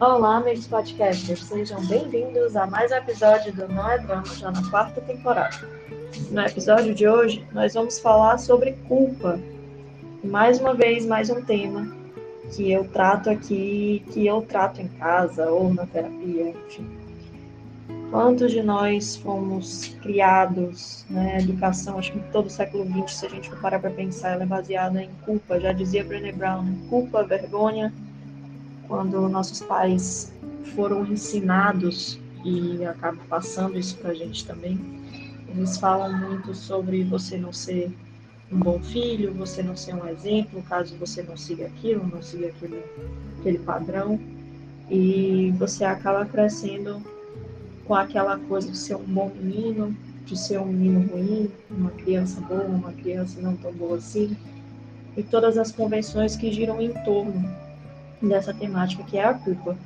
Olá, amigos podcasters, sejam bem-vindos a mais um episódio do Não é Drama, já na quarta temporada. No episódio de hoje, nós vamos falar sobre culpa. Mais uma vez, mais um tema que eu trato aqui, que eu trato em casa ou na terapia, enfim. Quantos de nós fomos criados, né? Educação, acho que todo o século XX, se a gente for parar para pensar, ela é baseada em culpa. Já dizia Brené Brown, né? culpa, vergonha. Quando nossos pais foram ensinados e acabam passando isso para a gente também, eles falam muito sobre você não ser um bom filho, você não ser um exemplo, caso você não siga aquilo, não siga aquele, aquele padrão, e você acaba crescendo com aquela coisa de ser um bom menino, de ser um menino ruim, uma criança boa, uma criança não tão boa assim, e todas as convenções que giram em torno dessa temática que é a culpa.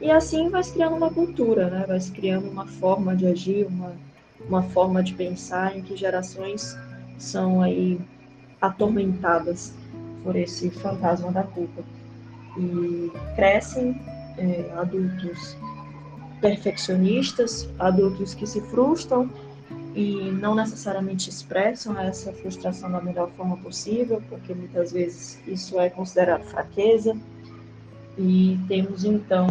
E assim vai se criando uma cultura, né? vai se criando uma forma de agir, uma, uma forma de pensar em que gerações são aí atormentadas por esse fantasma da culpa. E crescem é, adultos perfeccionistas, adultos que se frustram e não necessariamente expressam essa frustração da melhor forma possível, porque muitas vezes isso é considerado fraqueza. E temos então,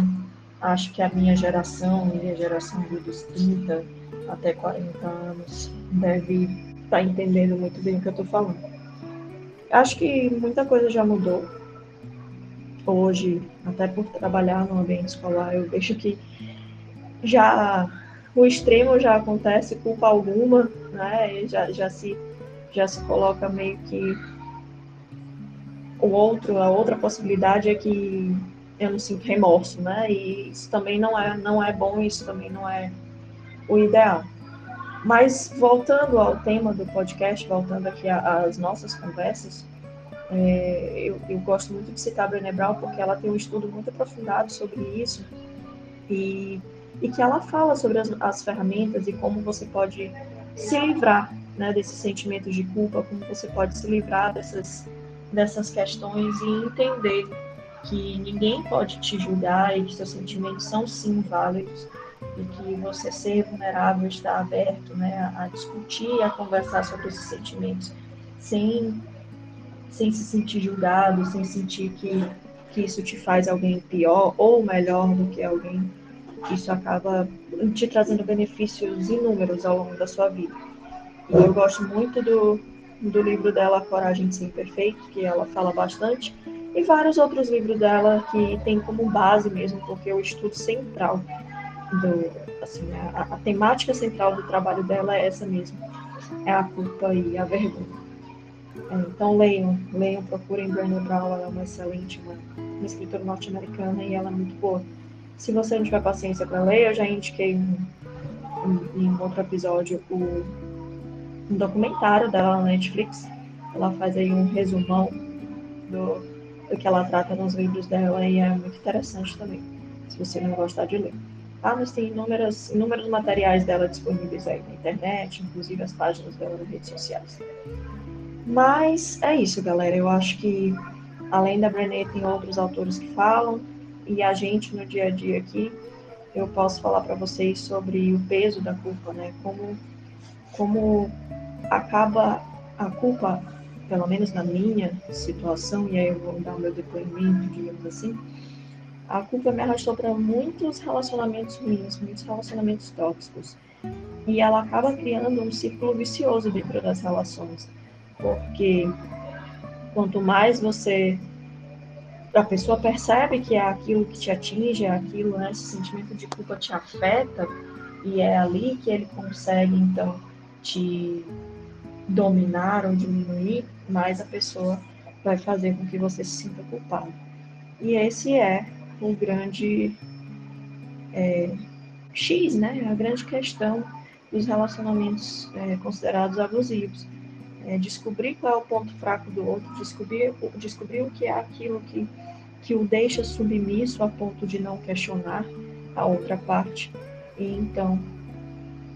acho que a minha geração e a geração dos 30 até 40 anos deve estar tá entendendo muito bem o que eu estou falando. Acho que muita coisa já mudou. Hoje, até por trabalhar no ambiente escolar, eu vejo que já o extremo já acontece culpa alguma, né? Já, já se já se coloca meio que o outro, a outra possibilidade é que eu não sinto remorso, né? E isso também não é não é bom, isso também não é o ideal. Mas voltando ao tema do podcast, voltando aqui às nossas conversas, é, eu, eu, gosto muito de citar a Brené Brown porque ela tem um estudo muito aprofundado sobre isso e e que ela fala sobre as, as ferramentas e como você pode se livrar né, desses sentimentos de culpa, como você pode se livrar dessas, dessas questões e entender que ninguém pode te julgar e que seus sentimentos são sim válidos e que você ser vulnerável está aberto né, a, discutir, a conversar sobre esses sentimentos sem, sem se sentir julgado, sem sentir que, que isso te faz alguém pior ou melhor do que alguém isso acaba te trazendo benefícios inúmeros ao longo da sua vida. E eu gosto muito do, do livro dela, Coragem de Ser Imperfeito, que ela fala bastante, e vários outros livros dela que tem como base mesmo, porque o estudo central, do, assim, a, a temática central do trabalho dela é essa mesmo, é a culpa e a vergonha. É, então leiam, leiam, procurem Brené Brown, ela é uma excelente, uma, uma escritora norte-americana e ela é muito boa. Se você não tiver paciência para ler, eu já indiquei um, um, em outro episódio o, um documentário dela na Netflix. Ela faz aí um resumão do que ela trata nos livros dela e é muito interessante também, se você não gostar de ler. Ah, mas tem inúmeras, inúmeros materiais dela disponíveis aí na internet, inclusive as páginas dela nas redes sociais. Mas é isso, galera. Eu acho que além da Brené, tem outros autores que falam e a gente no dia a dia aqui, eu posso falar para vocês sobre o peso da culpa, né? Como, como acaba a culpa, pelo menos na minha situação, e aí eu vou dar o meu depoimento, digamos assim, a culpa me arrastou para muitos relacionamentos ruins, muitos relacionamentos tóxicos. E ela acaba criando um círculo vicioso dentro das relações. Porque quanto mais você a pessoa percebe que é aquilo que te atinge, é aquilo, né, esse sentimento de culpa te afeta, e é ali que ele consegue, então, te dominar ou diminuir, mais a pessoa vai fazer com que você se sinta culpado. E esse é o grande é, X, né, a grande questão dos relacionamentos é, considerados abusivos. É descobrir qual é o ponto fraco do outro, descobrir, descobrir o que é aquilo que que o deixa submisso a ponto de não questionar a outra parte e então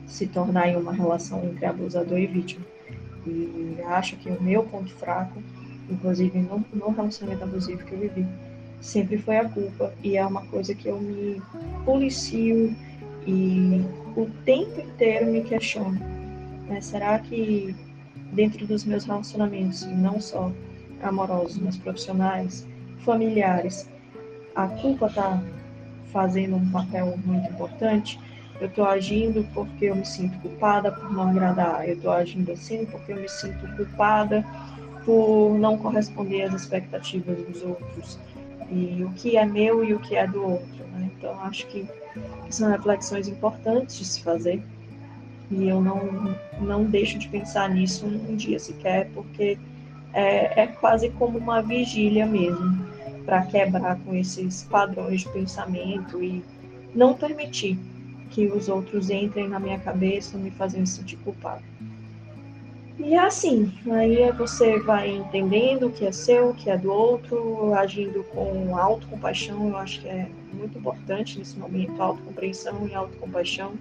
se tornar em uma relação entre abusador e vítima. E acho que o meu ponto fraco, inclusive no, no relacionamento abusivo que eu vivi, sempre foi a culpa e é uma coisa que eu me policio e o tempo inteiro me questiono. Né? Será que dentro dos meus relacionamentos, não só amorosos, mas profissionais, familiares, a culpa está fazendo um papel muito importante? Eu estou agindo porque eu me sinto culpada por não agradar. Eu estou agindo assim porque eu me sinto culpada por não corresponder às expectativas dos outros. E o que é meu e o que é do outro. Né? Então, acho que são reflexões importantes de se fazer. E eu não, não deixo de pensar nisso um dia sequer, porque é, é quase como uma vigília mesmo, para quebrar com esses padrões de pensamento e não permitir que os outros entrem na minha cabeça me fazendo sentir culpado. E é assim, aí você vai entendendo o que é seu, o que é do outro, agindo com autocompaixão, eu acho que é muito importante nesse momento, autocompreensão e autocompaixão.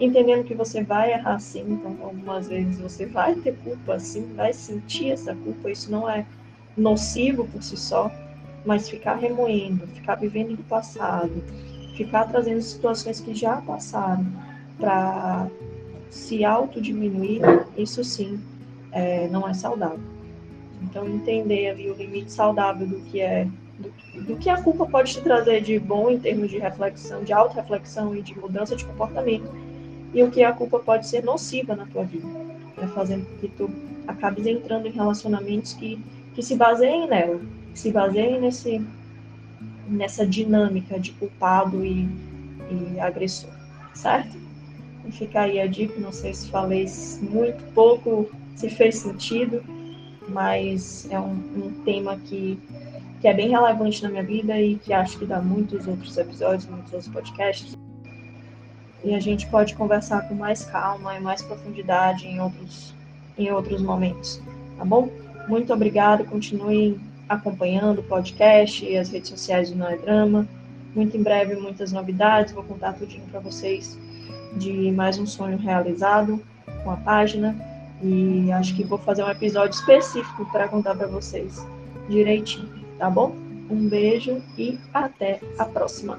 Entendendo que você vai errar sim, então algumas vezes você vai ter culpa sim, vai sentir essa culpa, isso não é nocivo por si só, mas ficar remoendo, ficar vivendo no passado, ficar trazendo situações que já passaram para se autodiminuir, isso sim é, não é saudável. Então, entender ali o limite saudável do que é do, do, que a culpa pode te trazer de bom em termos de reflexão, de auto-reflexão e de mudança de comportamento, e o que a culpa pode ser nociva na tua vida, né, fazendo com que tu acabes entrando em relacionamentos que, que se baseiem nela, que se baseiem nesse, nessa dinâmica de culpado e, e agressor, certo? E fica aí a dica, não sei se falei muito pouco, se fez sentido, mas é um, um tema que, que é bem relevante na minha vida e que acho que dá muitos outros episódios, muitos outros podcasts. E a gente pode conversar com mais calma e mais profundidade em outros, em outros momentos, tá bom? Muito obrigada, continuem acompanhando o podcast e as redes sociais do Não é Drama. Muito em breve, muitas novidades, vou contar tudinho para vocês de mais um sonho realizado com a página e acho que vou fazer um episódio específico para contar para vocês direitinho, tá bom? Um beijo e até a próxima.